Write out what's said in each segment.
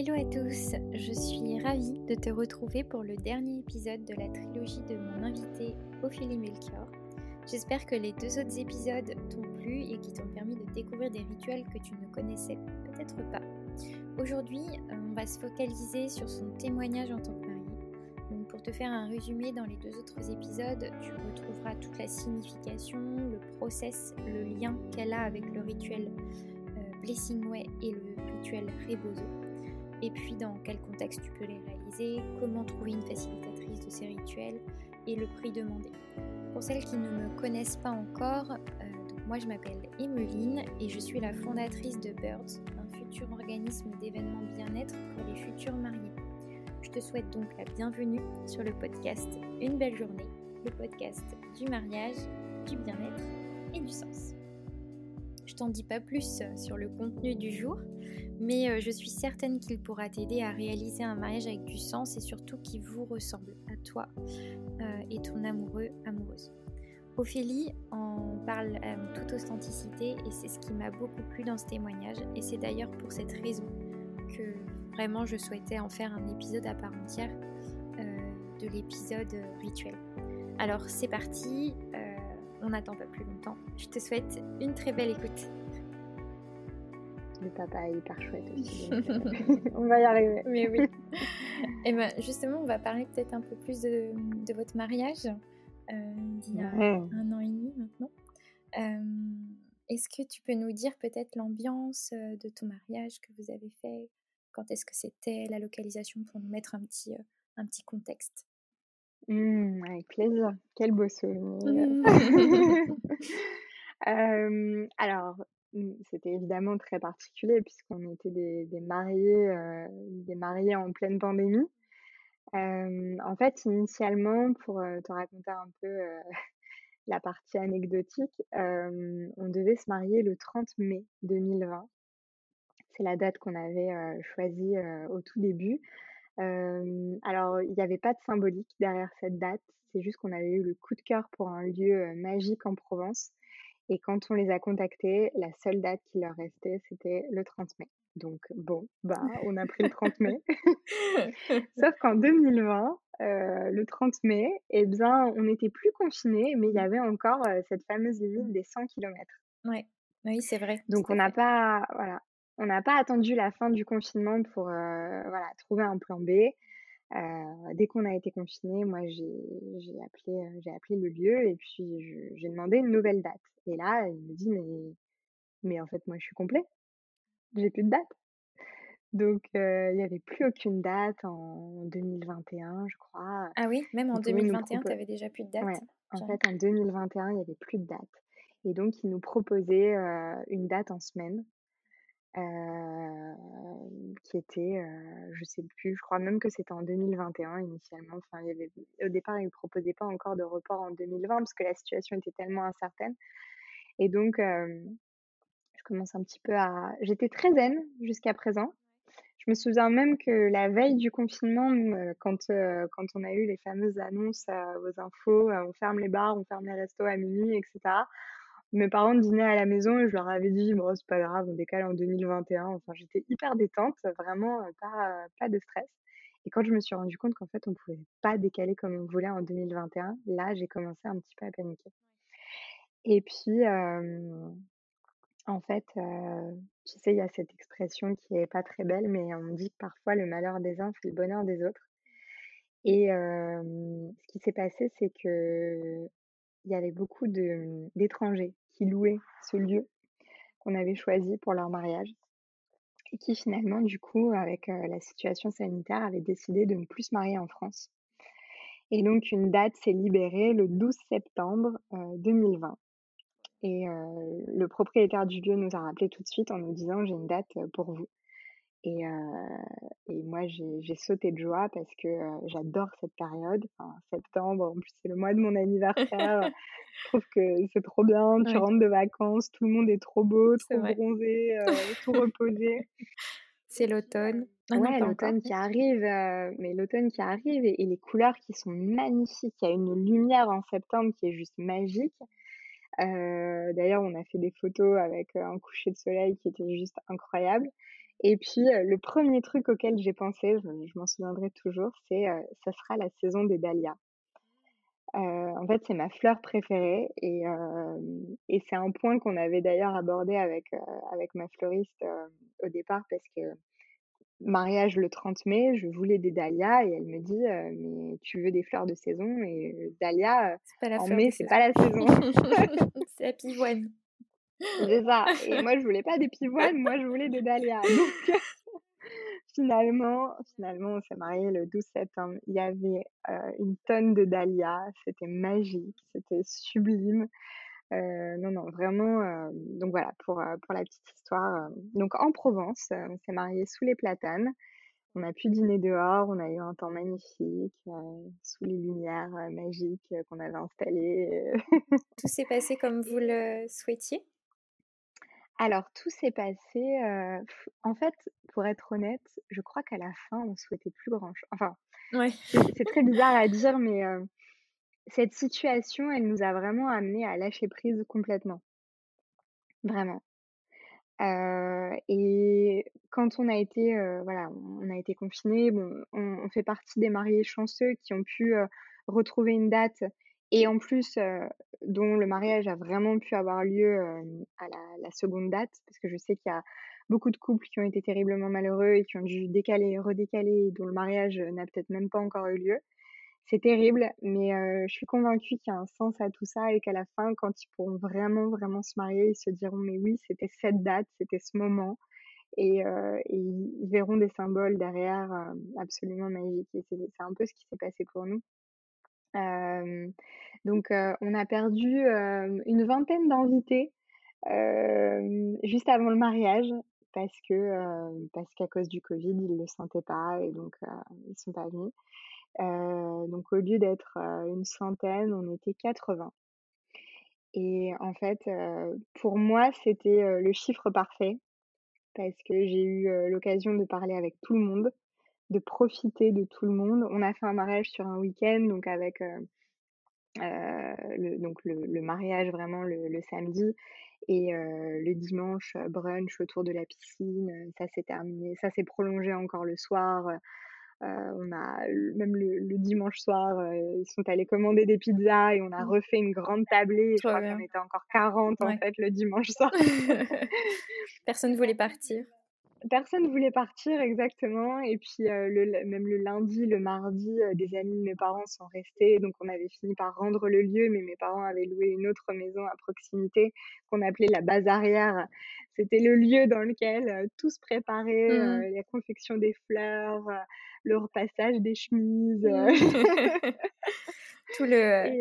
Hello à tous, je suis ravie de te retrouver pour le dernier épisode de la trilogie de mon invité Ophélie Melchior. J'espère que les deux autres épisodes t'ont plu et qui t'ont permis de découvrir des rituels que tu ne connaissais peut-être pas. Aujourd'hui, on va se focaliser sur son témoignage en tant que mariée. Donc pour te faire un résumé, dans les deux autres épisodes, tu retrouveras toute la signification, le process, le lien qu'elle a avec le rituel euh, Blessing Way et le rituel Rebozo et puis dans quel contexte tu peux les réaliser, comment trouver une facilitatrice de ces rituels et le prix demandé. Pour celles qui ne me connaissent pas encore, euh, moi je m'appelle Emeline et je suis la fondatrice de Birds, un futur organisme d'événements bien-être pour les futurs mariés. Je te souhaite donc la bienvenue sur le podcast Une belle journée, le podcast du mariage, du bien-être et du sens. Je t'en dis pas plus sur le contenu du jour, mais euh, je suis certaine qu'il pourra t'aider à réaliser un mariage avec du sens et surtout qui vous ressemble à toi euh, et ton amoureux, amoureuse. Ophélie en parle à toute authenticité et c'est ce qui m'a beaucoup plu dans ce témoignage et c'est d'ailleurs pour cette raison que vraiment je souhaitais en faire un épisode à part entière euh, de l'épisode rituel. Alors c'est parti, on n'attend pas plus longtemps. Je te souhaite une très belle écoute le papa est hyper chouette aussi. Euh, on va y arriver. Mais oui. Et ben, justement, on va parler peut-être un peu plus de, votre mariage euh, d'il y a un an et demi maintenant. Euh, est-ce que tu peux nous dire peut-être l'ambiance de ton mariage que vous avez fait? Quand est-ce que c'était? La localisation pour nous mettre un petit, un petit contexte mmh, Avec plaisir. Quel beau souvenir. Mmh. alors, Mmh, c'était évidemment très particulier puisqu'on était des mariés, euh, des mariés en pleine pandémie. en fait, initialement, pour, euh, te raconter un peu, euh, la partie anecdotique, on devait se marier le 30 mai 2020. C'est la date qu'on avait, choisie, au tout début. alors il n'y avait pas de symbolique derrière cette date, c'est juste qu'on avait eu le coup de cœur pour un lieu, magique en Provence et quand on les a contactés, la seule date qui leur restait, c'était le 30 mai. Donc bon, bah, on a pris le 30 mai. Sauf qu'en 2020, euh, le 30 mai, eh bien, on n'était plus confinés, mais il y avait encore euh, cette fameuse limite des 100 km. Ouais. Oui, c'est vrai. Donc on n'a pas, voilà, on n'a pas attendu la fin du confinement pour euh, voilà, trouver un plan B. Euh, dès qu'on a été confiné, moi j'ai appelé, euh, j'ai appelé le lieu et puis j'ai demandé une nouvelle date. Et là, il me dit mais, mais en fait moi je suis complet, j'ai plus de date. Donc euh, il n'y avait plus aucune date en 2021, je crois. Ah oui, même en 2021, tu avais déjà plus de date. Ouais, en fait en 2021, il n'y avait plus de date. Et donc il nous proposait une date en semaine qui était, je sais plus, je crois même que c'était en 2021 initialement. Enfin, il y avait, au départ, ils ne proposaient pas encore de report en 2020 parce que la situation était tellement incertaine. Et donc, je commence un petit peu à. J'étais très zen jusqu'à présent. Je me souviens même que la veille du confinement, quand, quand on a eu les fameuses annonces aux infos, on ferme les bars, on ferme les restos à minuit, etc mes parents dînaient à la maison et je leur avais dit, bon, c'est pas grave, on décale en 2021. Enfin, j'étais hyper détente, vraiment euh, pas, pas de stress. Et quand je me suis rendu compte qu'en fait, on pouvait pas décaler comme on voulait en 2021, là, j'ai commencé un petit peu à paniquer. Et puis, en fait, tu sais, il y a cette expression qui est pas très belle, mais on dit parfois le malheur des uns fait le bonheur des autres. Et ce qui s'est passé, c'est que il y avait beaucoup d'étrangers qui louaient ce lieu qu'on avait choisi pour leur mariage et qui finalement, du coup, avec la situation sanitaire, avaient décidé de ne plus se marier en France. Et donc, une date s'est libérée le 12 septembre 2020. Et le propriétaire du lieu nous a rappelé tout de suite en nous disant, j'ai une date pour vous. Et, et moi, j'ai sauté de joie parce que j'adore cette période. Enfin, septembre, en plus, c'est le mois de mon anniversaire. je trouve que c'est trop bien. Tu rentres de vacances, tout le monde est trop beau, trop bronzé, tout reposé. C'est l'automne. Ah ouais, l'automne qui arrive, mais l'automne qui arrive et, et, les couleurs qui sont magnifiques. Il y a une lumière en septembre qui est juste magique. D'ailleurs, on a fait des photos avec un coucher de soleil qui était juste incroyable. Et puis, le premier truc auquel j'ai pensé, je m'en souviendrai toujours, c'est, ça sera la saison des dahlias. en fait, c'est ma fleur préférée et et c'est un point qu'on avait d'ailleurs abordé avec, avec ma fleuriste, au départ parce que mariage le 30 mai, je voulais des dahlias et elle me dit, «Mais tu veux des fleurs de saison?» et dahlia, en mai, c'est pas la saison. C'est la pivoine. C'est ça et moi je voulais pas des pivoines, moi je voulais des dahlias donc finalement finalement on s'est mariés le 12 septembre. Il y avait, une tonne de dahlias, c'était magique, c'était sublime. non, non, vraiment, donc voilà pour, pour la petite histoire, donc en Provence, on s'est mariés sous les platanes. On a pu dîner dehors, on a eu un temps magnifique, sous les lumières, magiques, qu'on avait installées, Tout s'est passé comme vous le souhaitiez? Alors tout s'est passé, en fait, pour être honnête, je crois qu'à la fin, on souhaitait plus grand chose. enfin, Ouais. c'est très bizarre à dire, mais, cette situation, elle nous a vraiment amenés à lâcher prise complètement. Vraiment. et quand on a été, voilà, on a été confinés, bon, on on fait partie des mariés chanceux qui ont pu, retrouver une date et en plus, dont le mariage a vraiment pu avoir lieu, à la seconde date, parce que je sais qu'il y a beaucoup de couples qui ont été terriblement malheureux et qui ont dû décaler, redécaler, dont le mariage, n'a peut-être même pas encore eu lieu. C'est terrible, mais je suis convaincue qu'il y a un sens à tout ça et qu'à la fin, quand ils pourront vraiment, vraiment se marier, ils se diront: «Mais oui, c'était cette date, c'était ce moment» et ils verront des symboles derrière, absolument magiques c'est un peu ce qui s'est passé pour nous. Donc on a perdu, une vingtaine d'invités, juste avant le mariage parce que, parce qu'à cause du covid, ils le sentaient pas et donc ils sont pas venus. donc au lieu d'être, une centaine, on était 80 et en fait, pour moi, c'était, le chiffre parfait parce que j'ai eu, l'occasion de parler avec tout le monde, de profiter de tout le monde. On a fait un mariage sur un week-end, donc avec, le donc le le mariage vraiment le le samedi et le dimanche, brunch autour de la piscine, ça s'est terminé ça s'est prolongé encore le soir, on a même le dimanche soir, ils sont allés commander des pizzas et on a Mmh. refait une grande tablée. Je crois qu'on était encore 40 en fait le dimanche soir. Personne voulait partir. Personne voulait partir exactement et puis, heu, le même le lundi, le mardi, heu, des amis de mes parents sont restés, donc on avait fini par rendre le lieu, mais mes parents avaient loué une autre maison à proximité qu'on appelait la base arrière. C'était le lieu dans lequel, heu, tout se préparait, Mmh heu, la confection des fleurs, le repassage des chemises, Mmh. Tout le et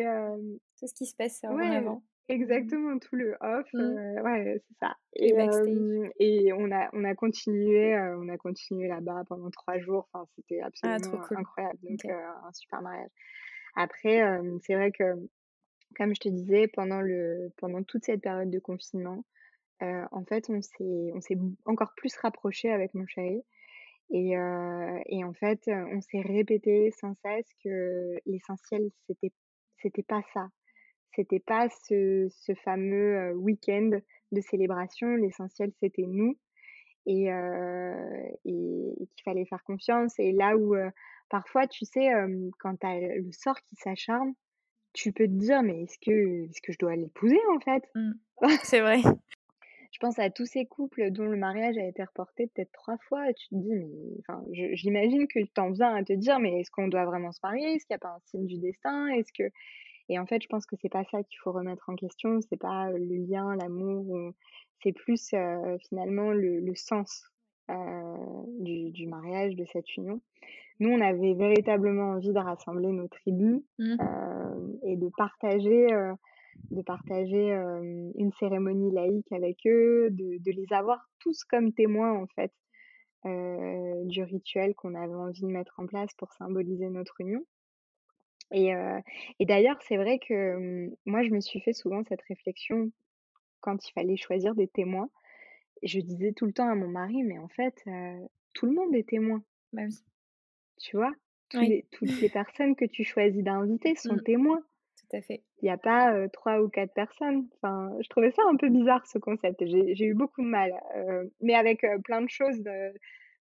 tout ce qui se passe en ouais, avant. Exactement, tout le off, Mmh. ouais, c'est ça et on a on a continué, heu, on a continué là-bas pendant 3 jours, enfin, c'était Ah absolument cool. incroyable, donc un super mariage. Après, c'est vrai que, comme je te disais, pendant le pendant toute cette période de confinement, en fait, on s'est on s'est b encore plus rapprochés avec mon chéri et et en fait, on s'est répété sans cesse que l'essentiel, c'était c'était pas ça. C'était pas ce ce fameux, week-end de célébration. L'essentiel, c'était nous et heu et et qu'il fallait faire confiance et là où, parfois, tu sais, quand tu as le sort qui s'acharne, tu peux te dire: «Mais est-ce que est-ce que je dois l'épouser, en fait?» Mmh. C'est vrai. Je pense à tous ces couples dont le mariage a été reporté peut-être 3 fois et tu te dis: «Mais» enfin, j'imagine que tu en viens à te dire: «Mais est-ce qu'on doit vraiment se marier? Est-ce qu'il y a pas un signe du destin? Est-ce que» et en fait, je pense que c'est pas ça qu'il faut remettre en question, c'est pas, le lien, l'amour ou c'est plus, finalement le le sens, du du mariage, de cette union. Nous, on avait véritablement envie de rassembler nos tribus, Mmh. hem et de partager, de partager, une cérémonie laïque avec eux, de de les avoir tous comme témoins, en fait, du rituel qu'on avait envie de mettre en place pour symboliser notre union et d'ailleurs, c'est vrai que, mmh, moi, je me suis fait souvent cette réflexion quand il fallait choisir des témoins. Je disais tout le temps à mon mari: «Mais en fait, tout le monde est témoin». Bah oui. Tu vois? Tous Oui. les toutes les personnes que tu choisis d'inviter sont Mmh. témoins. tout à fait. Il n'y a pas trois ou quatre personnes. Enfin, je trouvais ça un peu bizarre ce concept. J'ai eu beaucoup de mal. mais avec plein de choses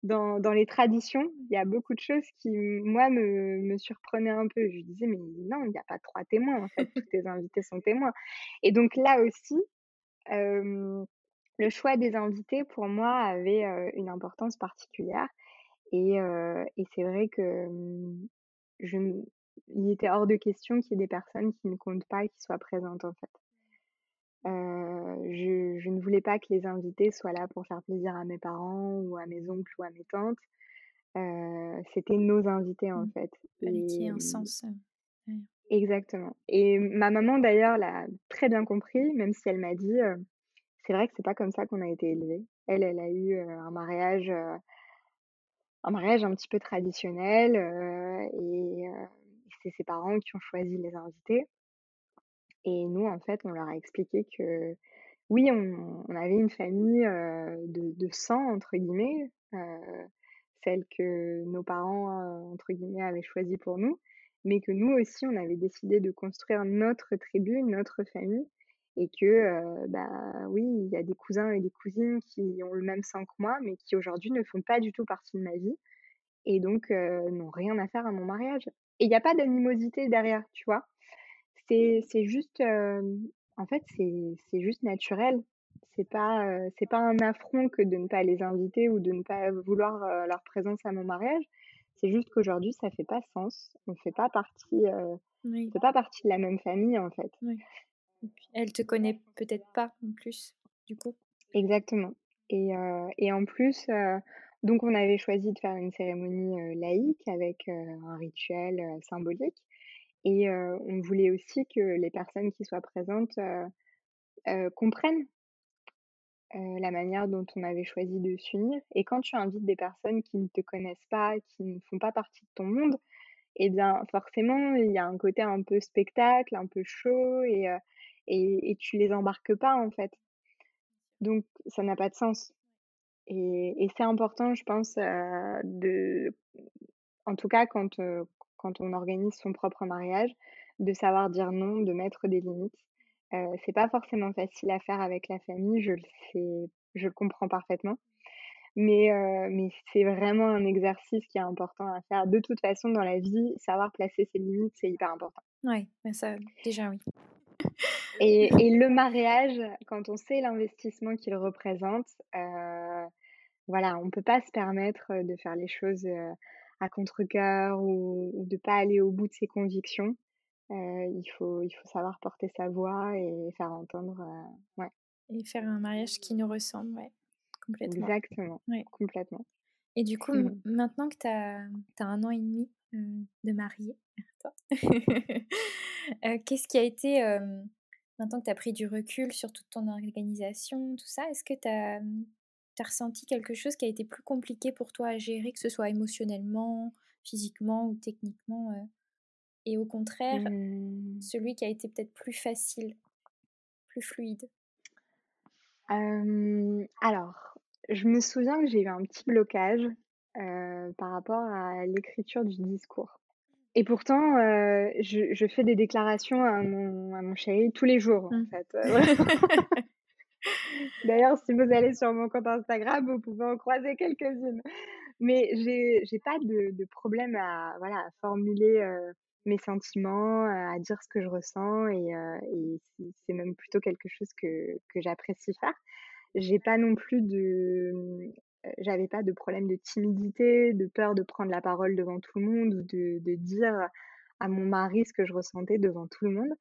dans, les traditions, il y a beaucoup de choses qui, moi, me, me surprenaient un peu. Je disais, mais non, il n'y a pas trois témoins. En fait, tous tes invités sont témoins. Et donc là aussi, le choix des invités, pour moi, avait une importance particulière. Et, et c'est vrai que mmh, je, il était hors de question qu'il y ait des personnes qui ne comptent pas et qui soient présentes, en fait. Je, je, ne voulais pas que les invités soient là pour faire plaisir à mes parents ou à mes oncles ou à mes tantes. C'était nos invités, en mmh. fait. Fallait un sens. Exactement. Et ma maman, d'ailleurs, l'a très bien compris, même si elle m'a dit c'est vrai que c'est pas comme ça qu'on a été élevés. Elle, elle a eu un mariage, un mariage un petit peu traditionnel et c'est ses parents qui ont choisi les invités. Et nous, en fait, on leur a expliqué que oui, on, avait une famille de, sang, entre guillemets, celle que nos parents, entre guillemets, avaient choisie pour nous, mais que nous aussi, on avait décidé de construire notre tribu, notre famille, et que bah oui, il y a des cousins et des cousines qui ont le même sang que moi, mais qui aujourd'hui ne font pas du tout partie de ma vie et donc n'ont rien à faire à mon mariage. Et il n'y a pas d'animosité derrière, tu vois? C'est c'est juste en fait c'est c'est juste naturel. C'est pas c'est pas un affront que de ne pas les inviter ou de ne pas vouloir leur présence à mon mariage. C'est juste qu'aujourd'hui ça fait pas sens. On fait pas partie on fait pas partie de la même famille en fait. Oui. Elle te connaît peut-être pas en plus, du coup. Exactement. Et, et en plus, donc on avait choisi de faire une cérémonie laïque avec un rituel symbolique. Et on voulait aussi que les personnes qui soient présentes comprennent la manière dont on avait choisi de s'unir. Et quand tu invites des personnes qui ne te connaissent pas, qui ne font pas partie de ton monde, eh bien forcément, il y a un côté un peu spectacle, un peu chaud, et, et, tu les embarques pas en fait. Donc ça n'a pas de sens. Et, et c'est important, je pense, de, en tout cas quand, quand on organise son propre mariage, de savoir dire non, de mettre des limites. Euh, c'est pas forcément facile à faire avec la famille, je le sais, je le comprends parfaitement. Mais, mais c'est vraiment un exercice qui est important à faire. De toute façon, dans la vie, savoir placer ses limites, c'est hyper important. Oui, ça, déjà oui. Et, et, le mariage, quand on sait l'investissement qu'il représente, euh, voilà, on ne peut pas se permettre de faire les choses à contre-cœur ou, de ne pas aller au bout de ses convictions. Euh, il, faut, il faut savoir porter sa voix et faire entendre. ouais. Et faire un mariage qui nous ressemble, ouais, complètement. Exactement, ouais. complètement. Et du coup, mmh. maintenant que tu as, as, un an et demi de mariée, toi, qu'est-ce qui a été, maintenant que tu as pris du recul sur toute ton organisation, tout ça, est-ce que tu as, as, ressenti quelque chose qui a été plus compliqué pour toi à gérer, que ce soit émotionnellement, physiquement ou techniquement Et au contraire, mmh. celui qui a été peut-être plus facile, plus fluide? Alors, je me souviens que j'ai eu un petit blocage par rapport à l'écriture du discours. Et pourtant, euh, je, je, fais des déclarations à mon, à mon chéri tous les jours, en mmh. fait. Euh, D'ailleurs, si vous allez sur mon compte Instagram, vous pouvez en croiser quelques-unes. Mais j'ai j'ai pas de, de, problème à, voilà, à formuler euh, mes sentiments, à dire ce que je ressens, et, et c'est même plutôt quelque chose que, que j'apprécie faire. J'ai pas non plus de j'avais pas de problème de timidité, de peur de prendre la parole devant tout le monde ou de, de dire à mon mari ce que je ressentais devant tout le monde.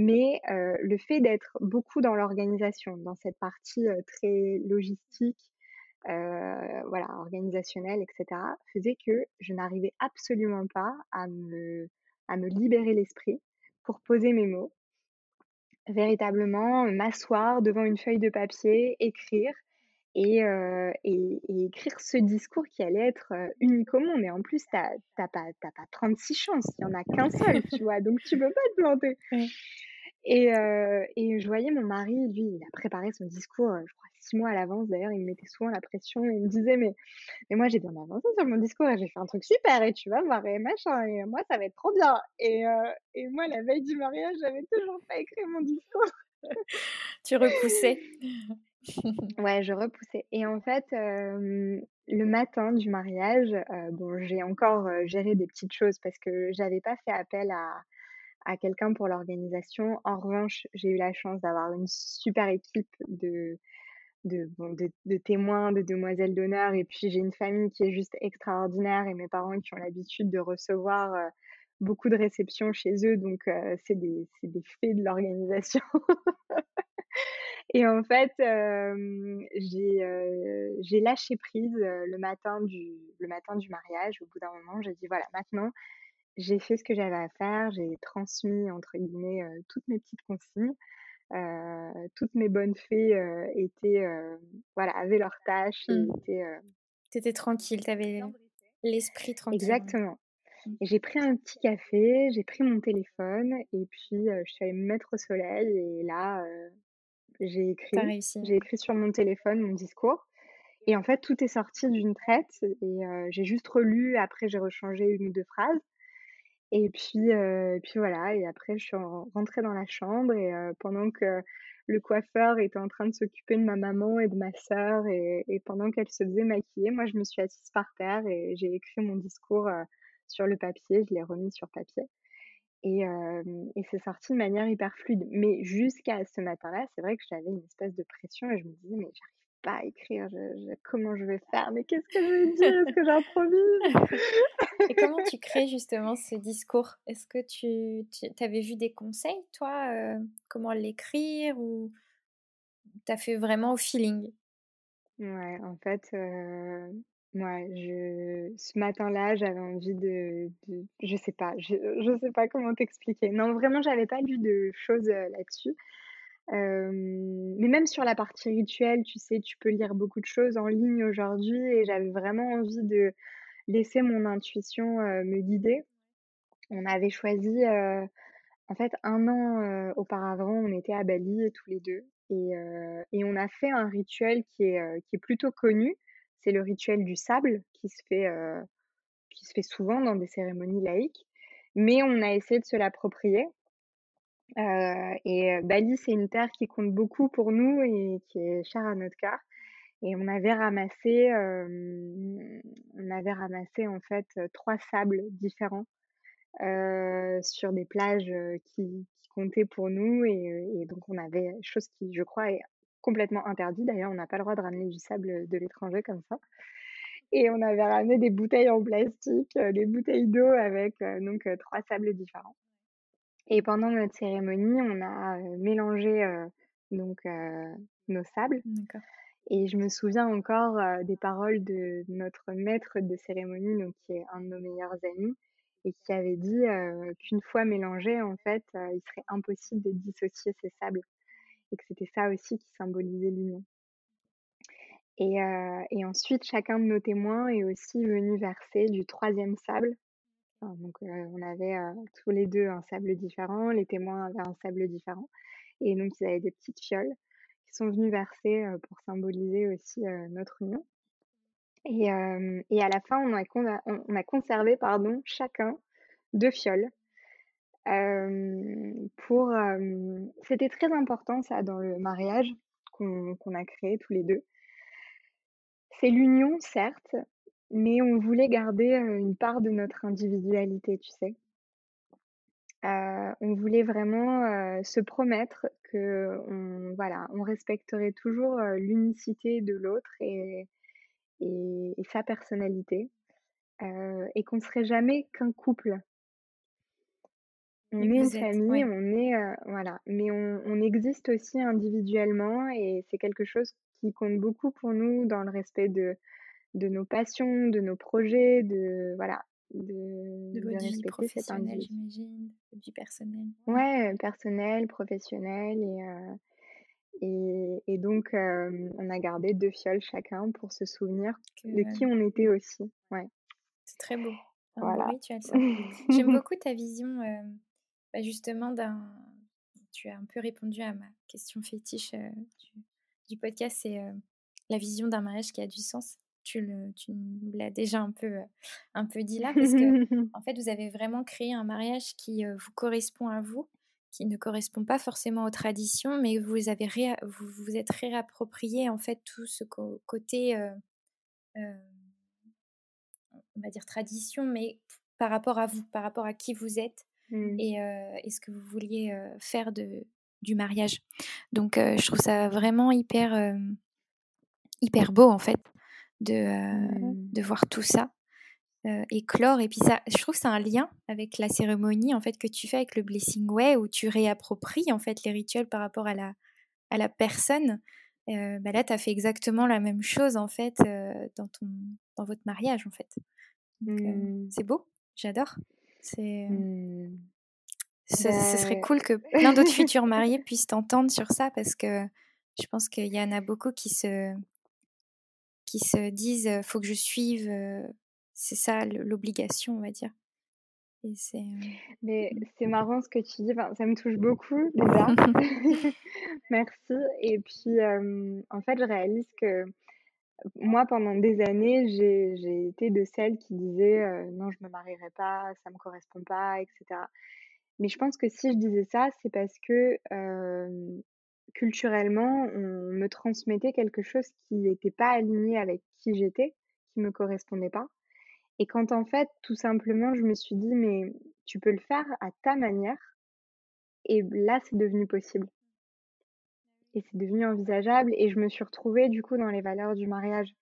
Mais le fait d'être beaucoup dans l'organisation, dans cette partie très logistique, voilà, organisationnelle, etc., faisait que je n'arrivais absolument pas à me, à me libérer l'esprit pour poser mes mots, véritablement m'asseoir devant une feuille de papier, écrire et, écrire ce discours qui allait être unique au monde. Et en plus, tu n'as pas, pas 36 chances, il n'y en a qu'un seul, tu vois, donc tu peux pas te planter. Et, et je voyais mon mari, lui, il a préparé son discours, je crois, six mois à l'avance. D'ailleurs, il me mettait souvent la pression et il me disait, mais, mais moi, j'ai bien avancé sur mon discours et j'ai fait un truc super et tu vas voir et machin et moi, ça va être trop bien. Et, et moi, la veille du mariage, j'avais toujours pas écrit mon discours. tu repoussais. ouais, je repoussais. Et en fait, le matin du mariage, bon, j'ai encore géré des petites choses parce que j'avais pas fait appel à, à quelqu'un pour l'organisation. En revanche, j'ai eu la chance d'avoir une super équipe de, de, de, témoins, de demoiselles d'honneur. Et puis, j'ai une famille qui est juste extraordinaire et mes parents qui ont l'habitude de recevoir beaucoup de réceptions chez eux. Donc, c'est des, des faits de l'organisation. Et en fait, j'ai lâché prise le matin du le matin du mariage. Au bout d'un moment, j'ai dit: «Voilà, maintenant, j'ai fait ce que j'avais à faire. J'ai transmis entre guillemets, toutes mes petites consignes». toutes mes bonnes fées, étaient, voilà, avaient leurs tâches mmh. étaient, Tu étais tranquille, tu avais l'esprit tranquille. Exactement. Mmh. J'ai pris un petit café, j'ai pris mon téléphone et puis, je suis allée me mettre au soleil et là, j'ai écrit, j'ai écrit sur mon téléphone mon discours. Et en fait, tout est sorti d'une traite et j'ai juste relu. Après, j'ai rechangé une ou deux phrases. Et puis, et puis voilà. Et après, je suis rentrée dans la chambre et pendant que le coiffeur était en train de s'occuper de ma maman et de ma sœur et, et pendant qu'elle se faisait maquiller, moi, je me suis assise par terre et j'ai écrit mon discours sur le papier. Je l'ai remis sur papier. Et, et c'est sorti de manière hyper fluide. Mais jusqu'à ce matin-là, c'est vrai que j'avais une espèce de pression et je me disais, mais j'arrive pas écrire, comment je vais faire, mais qu'est-ce que je vais dire, est-ce que j'improvise? Et comment tu crées justement ce discours? Est-ce que tu, tu avais vu des conseils, toi, comment l'écrire ou tu as fait vraiment au feeling? Ouais, en fait, Ouais, je ce matin-là, j'avais envie de de je sais pas, je je sais pas comment t'expliquer. Non, vraiment, j'avais pas lu de choses, heu, là-dessus. Mais même sur la partie rituelle, tu sais, tu peux lire beaucoup de choses en ligne aujourd'hui et j'avais vraiment envie de laisser mon intuition, me guider. On avait choisi, en fait, un an, auparavant, on était à Bali tous les 2 et et on a fait un rituel qui est, qui est plutôt connu c'est le rituel du sable qui se fait, qui se fait souvent dans des cérémonies laïques, mais on a essayé de se l'approprier. Et Bali, c'est une terre qui compte beaucoup pour nous et qui est chère à notre cœur. Et on avait ramassé, on avait ramassé en fait trois sables différents sur des plages qui, comptaient pour nous. Et, et, donc on avait chose qui, je crois, est complètement interdit. D'ailleurs, on n'a pas le droit de ramener du sable de l'étranger comme ça. Et on avait ramené des bouteilles en plastique, euh, des bouteilles d'eau avec euh, donc euh, trois sables différents. Et pendant notre cérémonie, on a mélangé donc nos sables. Et je me souviens encore des paroles de notre maître de cérémonie, donc qui est un de nos meilleurs amis, et qui avait dit qu'une fois mélangés, en fait, il serait impossible de dissocier ces sables et que c'était ça aussi qui symbolisait l'union. Et, et, ensuite, chacun de nos témoins est aussi venu verser du troisième sable. Donc, on avait tous les deux un sable différent, les témoins avaient un sable différent. Et donc, ils avaient des petites fioles qui sont venues verser pour symboliser aussi notre union. Et, et, à la fin, on a, on a conservé pardon, chacun deux fioles pour, c'était très important ça dans le mariage qu'on a créé tous les deux. C'est l'union certes, mais on voulait garder, une part de notre individualité, tu sais? on voulait vraiment, se promettre qu'on voilà, on respecterait toujours, l'unicité de l'autre et et sa personnalité, et qu'on serait jamais qu'un couple. On est une famille, on est, voilà, mais on on existe aussi individuellement et c'est quelque chose qui compte beaucoup pour nous dans le respect de de nos passions, de nos projets, de voilà, de De votre vie professionnelle, j'imagine, votre vie personnelle. Ouais, personnel, professionnel et et et donc on a gardé deux fioles chacun pour se souvenir de qui on était aussi, ouais. C'est très beau, un beau rituel ça. J'aime beaucoup ta vision, bah, justement d'un tu as un peu répondu à ma question fétiche du, podcast, c'est la vision d'un mariage qui a du sens. Tu, le, tu l'as déjà un peu, un peu dit là, parce que en fait, vous avez vraiment créé un mariage qui vous correspond à vous, qui ne correspond pas forcément aux traditions, mais vous avez vous, vous êtes réapproprié en fait tout ce côté, on va dire tradition, mais par rapport à vous, par rapport à qui vous êtes mmh. et, ce que vous vouliez faire de, du mariage. Donc je trouve ça vraiment hyper, hyper beau en fait de, mmh. de voir tout ça éclore. Et puis ça, je trouve que c'est un lien avec la cérémonie en fait que tu fais avec le Blessing Way où tu réappropries en fait les rituels par rapport à la, à la personne. bah là, tu as fait exactement la même chose en fait dans, ton, dans votre mariage en fait. Mmh. C'est beau. J'adore. C'est. Mmh. Ce, serait bah cool que plein d'autres futurs mariés puissent t'entendre sur ça parce que je pense qu'il y en a beaucoup qui se qui se disent faut que je suive c'est ça l'obligation on va dire et mais mmh. c'est marrant ce que tu dis ça me touche beaucoup déjà merci et puis en fait je réalise que moi, pendant des années, j'ai été de celles qui disaient non, je me marierai pas, ça me correspond pas, etc. Mais je pense que si je disais ça, c'est parce que culturellement, on me transmettait quelque chose qui n'était pas aligné avec qui j'étais, qui me correspondait pas. Et quand en fait, tout simplement, je me suis dit, mais tu peux le faire à ta manière, et là, c'est devenu possible et c'est devenu envisageable et je me suis retrouvée du coup dans les valeurs du mariage.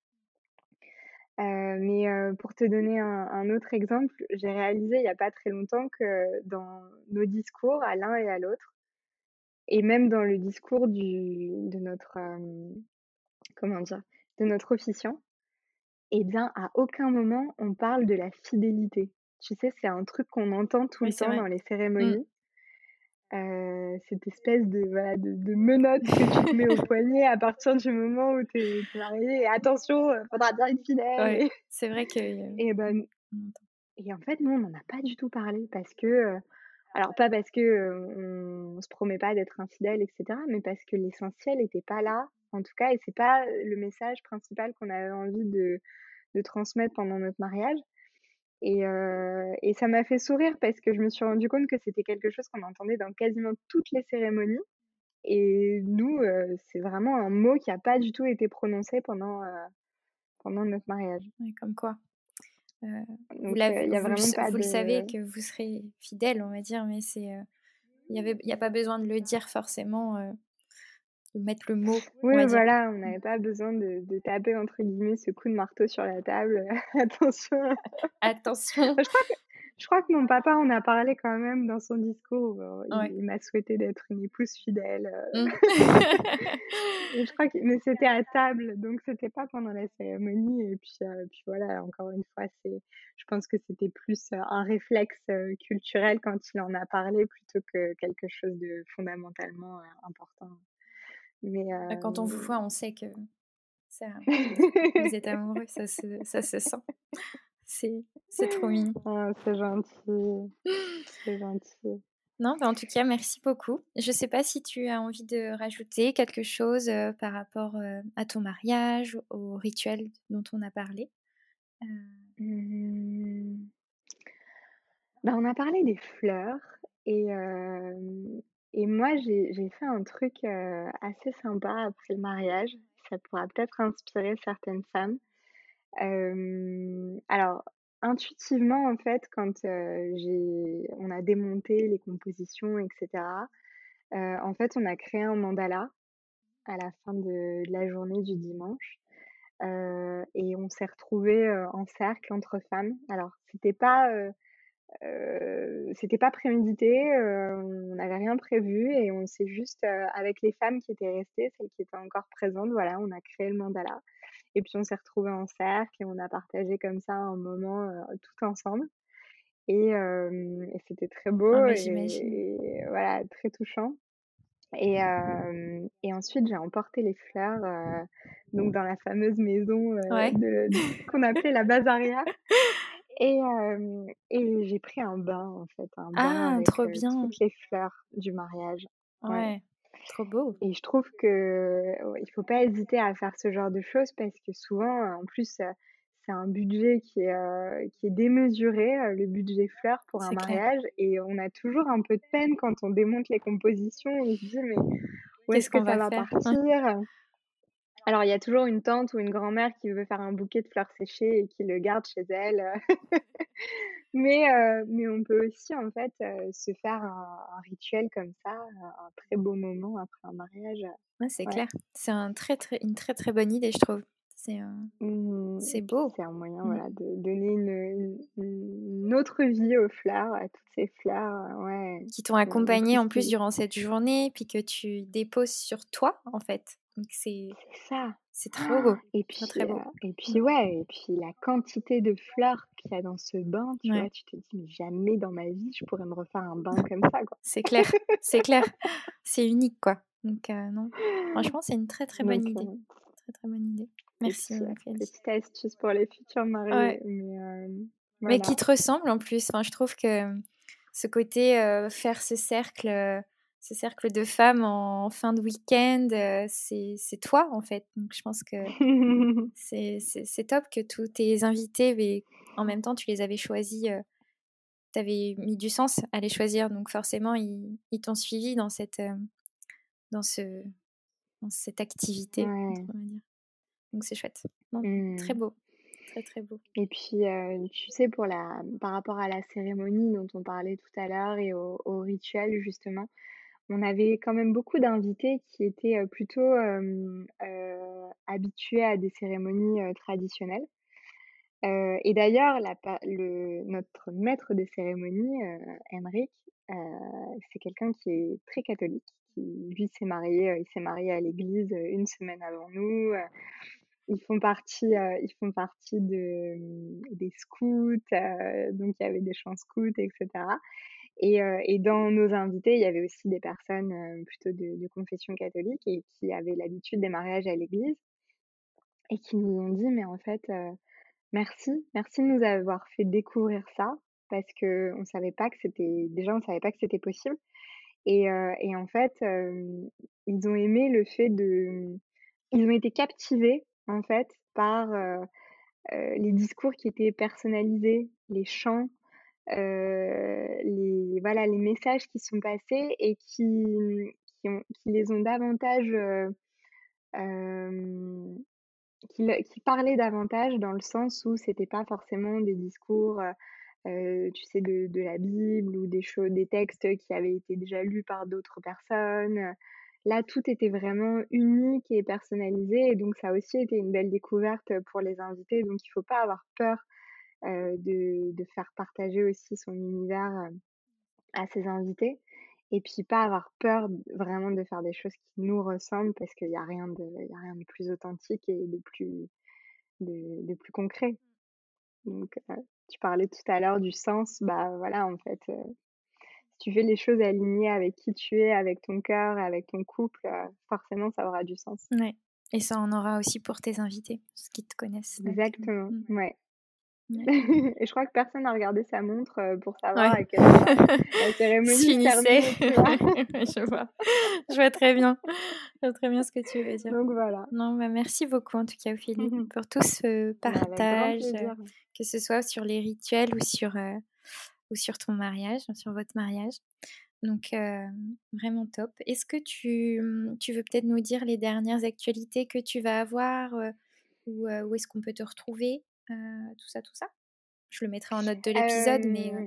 mais pour te donner un, autre exemple, j'ai réalisé il n'y a pas très longtemps que dans nos discours à l'un et à l'autre, et même dans le discours du, de notre comment dire, de notre officiant, eh bien à aucun moment on parle de la fidélité. Tu sais, c'est un truc qu'on entend tout le temps dans les mmh. cérémonies cette espèce de, voilà, de, de, menotte que tu te mets au poignet à partir du moment où tu es, marié. Et attention, il faudra bien être fidèle. C'est vrai que. Et, ben, et en fait, nous, on n'en a pas du tout parlé parce que. Alors, pas parce que on, se promet pas d'être infidèle, etc., mais parce que l'essentiel n'était pas là, en tout cas, et c'est pas le message principal qu'on avait envie de, transmettre pendant notre mariage. Et, et ça m'a fait sourire parce que je me suis rendu compte que c'était quelque chose qu'on entendait dans quasiment toutes les cérémonies. Et nous, c'est vraiment un mot qui n'a pas du tout été prononcé pendant, pendant notre mariage. comme quoi. Vous, le savez que vous serez fidèle, on va dire, mais c'est il n'y a pas besoin de le dire forcément mettre le mot. Oui, voilà, on n'avait pas besoin de, de, taper entre guillemets ce coup de marteau sur la table. Attention. Attention. je, crois que, mon papa en a parlé quand même dans son discours. Il, m'a souhaité d'être une épouse fidèle. Euh. Mmh. je crois que, mais c'était à table, donc c'était pas pendant la cérémonie. Et puis, euh, puis voilà, encore une fois, c'est, je pense que c'était plus euh, un réflexe culturel quand il en a parlé plutôt que quelque chose de fondamentalement important. Mais bah, Quand on vous voit, on sait que ça, vous êtes amoureux, ça se, ça se sent. C'est, c'est trop mignon. Ah, c'est gentil. C'est gentil. Non, bah, en tout cas, merci beaucoup. Je ne sais pas si tu as envie de rajouter quelque chose par rapport à ton mariage, au rituel dont on a parlé. Mmh. Bah, on a parlé des fleurs et, et moi, j'ai fait un truc assez sympa après le mariage. Ça pourra peut-être inspirer certaines femmes. Alors, intuitivement, en fait, quand on a démonté les compositions, etc., en fait, on a créé un mandala à la fin de, la journée du dimanche. et on s'est retrouvés en cercle entre femmes. Alors, c'était pas c'était pas prémédité, on n'avait rien prévu et on s'est juste, avec les femmes qui étaient restées, celles qui étaient encore présentes, voilà, on a créé le mandala. Et puis on s'est retrouvés en cercle et on a partagé comme ça un moment tout ensemble. Et, c'était très beau ah, et, voilà, très touchant. Et, et ensuite, j'ai emporté les fleurs donc dans la fameuse maison qu'on appelait la Bazaria. Et, et j'ai pris un bain, en fait, un bain Ah, avec trop bien. toutes les fleurs du mariage. Ouais, trop beau. Et je trouve que il faut pas hésiter à faire ce genre de choses parce que souvent, en plus, c'est un budget qui est, qui est démesuré, le budget fleurs pour un clair. mariage et on a toujours un peu de peine quand on démonte les compositions. On se dit: «Mais où est-ce que ça va partir?» alors il y a toujours une tante ou une grand-mère qui veut faire un bouquet de fleurs séchées et qui le garde chez elle, mais heu, mais on peut aussi en fait, heu, se faire un un rituel comme ça, un un très beau moment après un mariage, Ouais, c'est ouais. clair. C'est un très, très une très, très bonne idée, je trouve. C'est, Mmh beau. c'est un moyen, Mmh. voilà, de donner une, une une autre vie aux fleurs, à toutes ces fleurs, ouais, Qui t'ont accompagné en plus durant cette journée, puis que tu déposes sur toi, en fait. Donc c'est ça c'est trop beau, et puis, très beau. et Mmh. puis ouais et puis la quantité de fleurs qu'il y a dans ce bain, tu Ouais. vois? Tu te dis: «Mais jamais dans ma vie je pourrais me refaire un bain comme ça, quoi». C'est clair, c'est clair. C'est unique, quoi. Donc non, franchement, c'est une très, très bonne Donc idée. Très, très bonne idée. Merci, petite, astuce pour les futurs Ouais. mariés, mais Mais qui te ressemble en plus. Enfin, je trouve que ce côté, faire ce cercle, ce cercle de femmes en fin de week-end, heu, c'est toi, en fait. Donc je pense que c'est top que tous tes invités beh, en même temps, tu les avais choisis, heu, tu avais mis du sens à les choisir, donc forcément, ils t'ont suivi dans cette, hem, dans ce dans cette activité, Ouais. Donc c'est chouette. Non, très Mmh. beau, très, très beau. Et puis, heu, tu sais, pour la par rapport à la cérémonie dont on parlait tout à l'heure et au au rituel justement, on avait quand même beaucoup d'invités qui étaient, plutôt, habitués à des cérémonies, traditionnelles. Et d'ailleurs notre maître de cérémonie, heu, Henrik, c'est quelqu'un qui est très catholique, lui s'est marié, il s'est marié à l'église, 1 semaine avant nous, ils font partie, ils font partie de, mmh, des scouts, donc il y avait des chants scouts et cetera et heu et dans nos invités, il y avait aussi des personnes, heu, plutôt de confession catholique et qui avaient l'habitude des mariages à l'église et qui nous ont dit: «Mais en fait, heu, merci, merci de nous avoir fait découvrir ça parce qu'on savait pas que c'était déjà on savait pas que c'était possible» et et en fait, ils ont aimé le fait de, ils ont été captivés en fait par, les discours qui étaient personnalisés, les chants, les voilà, les messages qui sont passés et qui, mmh, qui les ont davantage, heu, hem, qui qui parlaient davantage dans le sens où c'était pas forcément des discours, tu sais, de la Bible ou des cho des textes qui avaient été déjà lus par d'autres personnes. Là, tout était vraiment unique et personnalisé et donc ça a aussi été une belle découverte, pour les invités, donc il faut pas avoir peur, de de faire partager aussi son univers, heu, à ses invités et puis pas avoir peur vraiment de faire des choses qui nous ressemblent parce qu'il y a rien de y a rien de plus authentique et de plus de de plus concret. Donc heu, tu parlais tout à l'heure du sens, bah, voilà, en fait, si tu fais les choses alignées avec qui tu es, avec ton cœur avec ton couple, forcément ça aura du sens. Ouais et ça en aura aussi pour tes invités, parce qu'ils te connaissent Exactement, mmh. Ouais. et je crois que personne n'a regardé sa montre, heu, pour savoir Ouais. à quelle la cérémonie vois? Je vois. Je vois très bien. Je vois très bien ce que tu veux dire. Donc voilà. Non, bah, merci beaucoup en tout cas, Ophélie, pour tout ce grand partage, plaisir. que ce soit sur les rituels ou sur, heu, ou sur ton mariage, sur votre mariage. Donc vraiment top. Est-ce que tu, mmh, tu veux peut-être nous dire les dernières actualités que tu vas avoir, ou où est-ce qu'on peut te retrouver? Heu, tout ça, tout ça? Je le mettrai en note de l'épisode, mais heu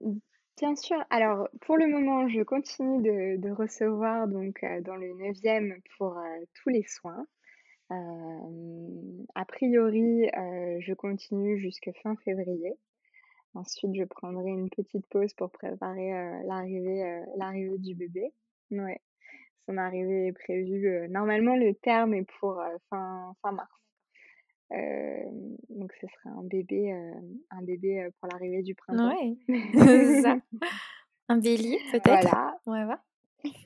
Hem, bien sûr. Alors, pour le moment, je continue de recevoir donc dans le 9e pour, tous les soins. A priori, je continue jusque fin février. Ensuite, je prendrai une petite pause pour préparer, l'arrivée, l'arrivée du bébé. Ouais, son arrivée est prévue, normalement le terme est pour, fin fin mars. Donc ce serait un bébé, un bébé, pour l'arrivée du printemps. Ouais, c'est ça. Un bélier peut-être? Voilà. On va voir.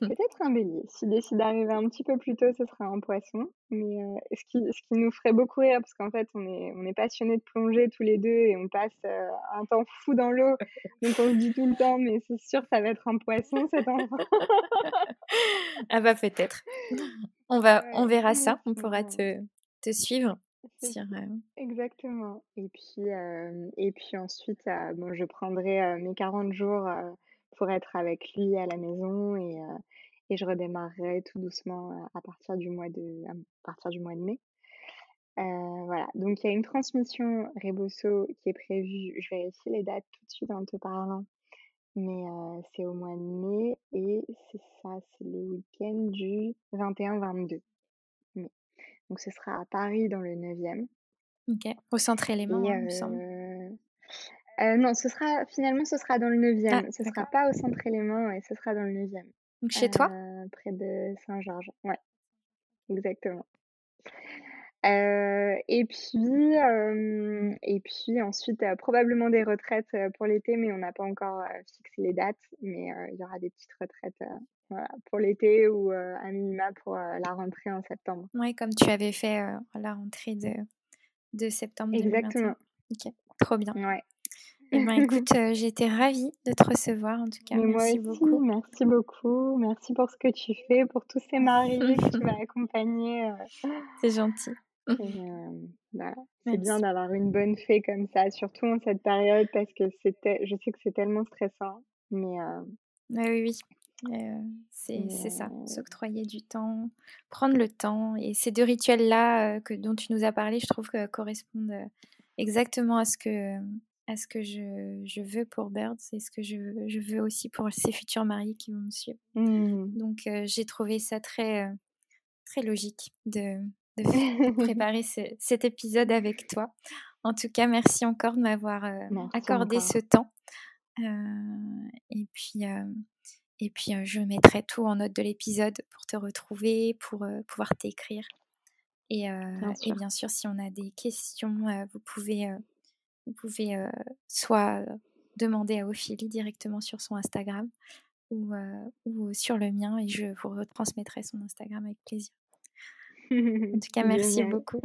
Peut-être un bélier. S'il décide d'arriver un petit peu plus tôt, ce sera un poisson. Mais euh, ce, qui, ce qui nous ferait beaucoup rire, parce qu'en fait, on est, on est passionnés de plonger tous les deux et on passe euh, un temps fou dans l'eau. Donc on se dit tout le temps, mais c'est sûr, ça va être un poisson cet enfant. ah bah peut-être. On, va, on verra ça. On pourra te, te suivre. Sur, euh, Exactement. Et puis, et puis ensuite, bon, je prendrai mes 40 jours pour être avec lui à la maison et, et je redémarrerai tout doucement à partir du mois de, à partir du mois de mai. voilà, donc il y a une transmission Rebosso qui est prévue, je vérifie les dates tout de suite en te parlant, mais c'est au mois de mai et c'est ça, c'est le week-end du 21-22 mai. Donc ce sera à Paris dans le 9e. Ok, au centre élément, hein, il me semble. Euh, non, ce sera finalement ce sera dans le 9e. Ah, ce sera pas au centre élément et ce sera dans le 9e. Donc chez toi? Près de Saint-Georges. Ouais. Exactement. Euh, et puis et puis ensuite probablement des retraites pour l'été, mais on n'a pas encore fixé les dates. Mais il y aura des petites retraites pour l'été ou à minima pour la rentrée en septembre. Oui, comme tu avais fait la rentrée de, de septembre. Exactement. Ok, trop bien. Ouais. Eh ben, écoute, j'ai été ravie de te recevoir en tout cas. merci beaucoup. Merci beaucoup. Merci pour ce que tu fais, pour tous ces mariés que tu vas accompagner. C'est gentil. Bah, c'est bien d'avoir une bonne fée comme ça, surtout en cette période parce que c'était, je sais que c'est tellement stressant. Mais oui, oui. C'est ça, s'octroyer du temps, prendre le temps. Et ces deux rituels-là que dont tu nous as parlé, je trouve que correspondent exactement à ce que à ce que je, je veux pour Birds et ce que je, je, veux aussi pour ses futurs mariés qui vont me suivre. Mmh. Donc j'ai trouvé ça très, très logique de, de préparer cet épisode avec toi. En tout cas, merci encore de m'avoir accordé ce temps. et puis, et puis je mettrai tout en note de l'épisode pour te retrouver, pour pouvoir t'écrire. Et, bien et, bien sûr, si on a des questions, vous pouvez vous pouvez soit demander à Ophélie directement sur son Instagram ou, ou, sur le mien et je vous retransmettrai son Instagram avec plaisir. En tout cas, merci beaucoup.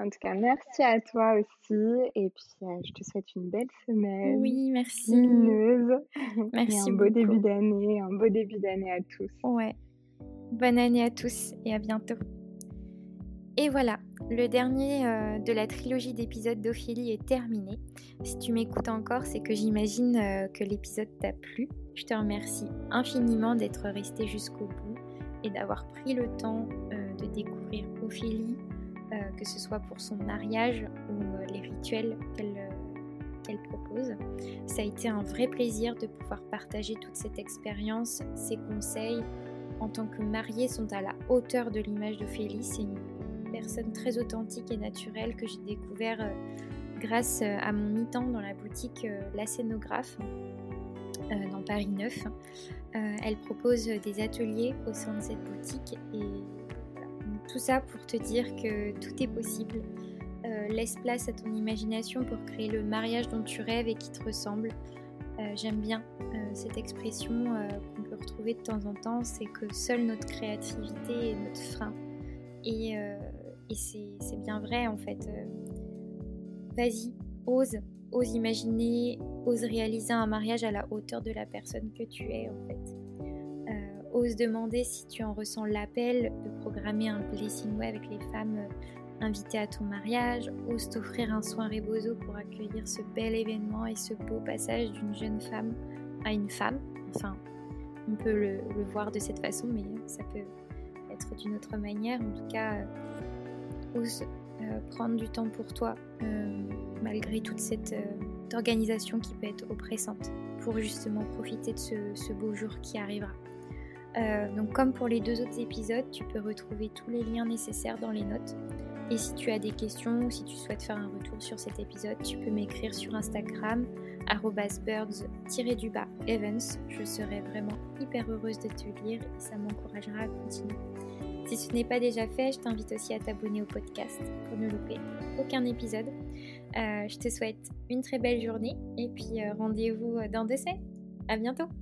En tout cas, merci à toi aussi. Et puis, je te souhaite une belle semaine. Oui, merci. Lumineuse. Merci. Et un beau début d'année. Un beau début d'année à tous. Ouais. Bonne année à tous et à bientôt. Et voilà, le dernier euh, de la trilogie d'épisodes d'Ophélie est terminé. Si tu m'écoutes encore, c'est que j'imagine euh, que l'épisode t'a plu. Je te remercie infiniment d'être resté jusqu'au bout et d'avoir pris le temps euh, de découvrir Ophélie, que ce soit pour son mariage ou les rituels qu'elle propose. Ça a été un vrai plaisir de pouvoir partager toute cette expérience, ses conseils. En tant que mariés sont à la hauteur de l'image d'Ophélie. C'est une personne très authentique et naturelle que j'ai découvert euh, grâce euh, à mon mi-temps dans la boutique euh, La Scénographe dans Paris 9. elle propose des ateliers au sein de cette boutique et tout ça pour te dire que tout est possible. laisse place à ton imagination pour créer le mariage dont tu rêves et qui te ressemble. J'aime bien cette expression qu'on peut retrouver de temps en temps, c'est que seule notre créativité est notre frein. Et c'est bien vrai en fait. Euh, vas-y, ose, ose imaginer, ose réaliser un mariage à la hauteur de la personne que tu es en fait. Euh, ose demander si tu en ressens l'appel de programmer un blessing way avec les femmes euh, invitées à ton mariage. Ose t'offrir un soin rebozo pour accueillir ce bel événement et ce beau passage d'une jeune femme à une femme. Enfin, on peut le, voir de cette façon, mais ça peut être d'une autre manière. En tout cas, ose euh, prendre du temps pour toi, euh, malgré toute cette euh, organisation qui peut être oppressante, pour justement profiter de ce, beau jour qui arrivera. Donc comme pour les deux autres épisodes, tu peux retrouver tous les liens nécessaires dans les notes. Et si tu as des questions ou si tu souhaites faire un retour sur cet épisode, tu peux m'écrire sur Instagram birds-evans. Je serai vraiment hyper heureuse de te lire et ça m'encouragera à continuer. Si ce n'est pas déjà fait, je t'invite aussi à t'abonner au podcast pour ne louper aucun épisode. Euh, je te souhaite une très belle journée et puis euh, rendez-vous dans deux semaines. À bientôt!